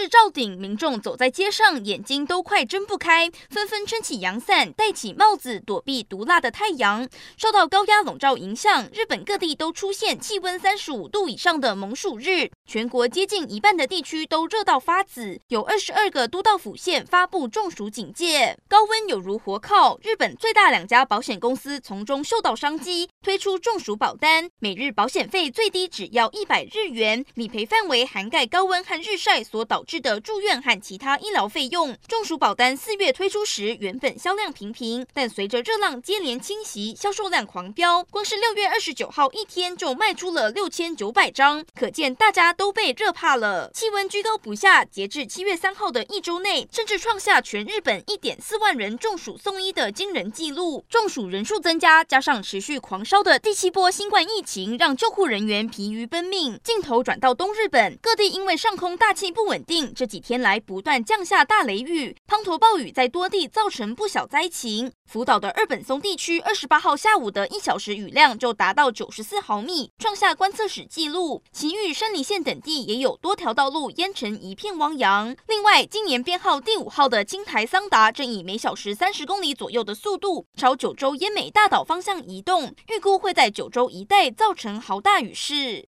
烈日照顶，民众走在街上，眼睛都快睁不开，纷纷撑起阳伞，戴起帽子，躲避毒辣的太阳。受到高压笼罩影响，日本各地都出现气温三十五度以上的猛暑日，全国接近一半的地区都热到发紫，有二十二个都道府县发布中暑警戒。高温有如火烤，日本最大两家保险公司从中嗅到商机，推出中暑保单，每日保险费最低只要一百日元，理赔范围涵盖高温和日晒所导致的住院和其他医疗费用，中暑保单四月推出时，原本销量平平，但随着热浪接连侵袭，销售量狂飙。光是六月二十九号一天就卖出了六千九百张，可见大家都被热怕了。气温居高不下，截至七月三号的一周内，甚至创下全日本一点四万人中暑送医的惊人纪录。中暑人数增加，加上持续狂烧的第七波新冠疫情，让救护人员疲于奔命。镜头转到东日本，各地因为上空大气不稳定。这几天来不断降下大雷雨，滂沱暴雨在多地造成不小灾情。福岛的二本松地区二十八号下午的一小时雨量就达到九十四毫米，创下观测史纪录。埼玉、山梨县等地也有多条道路淹成一片汪洋。另外，今年编号第五号的轻台桑达正以每小时三十公里左右的速度朝九州奄美大岛方向移动，预估会在九州一带造成豪大雨势。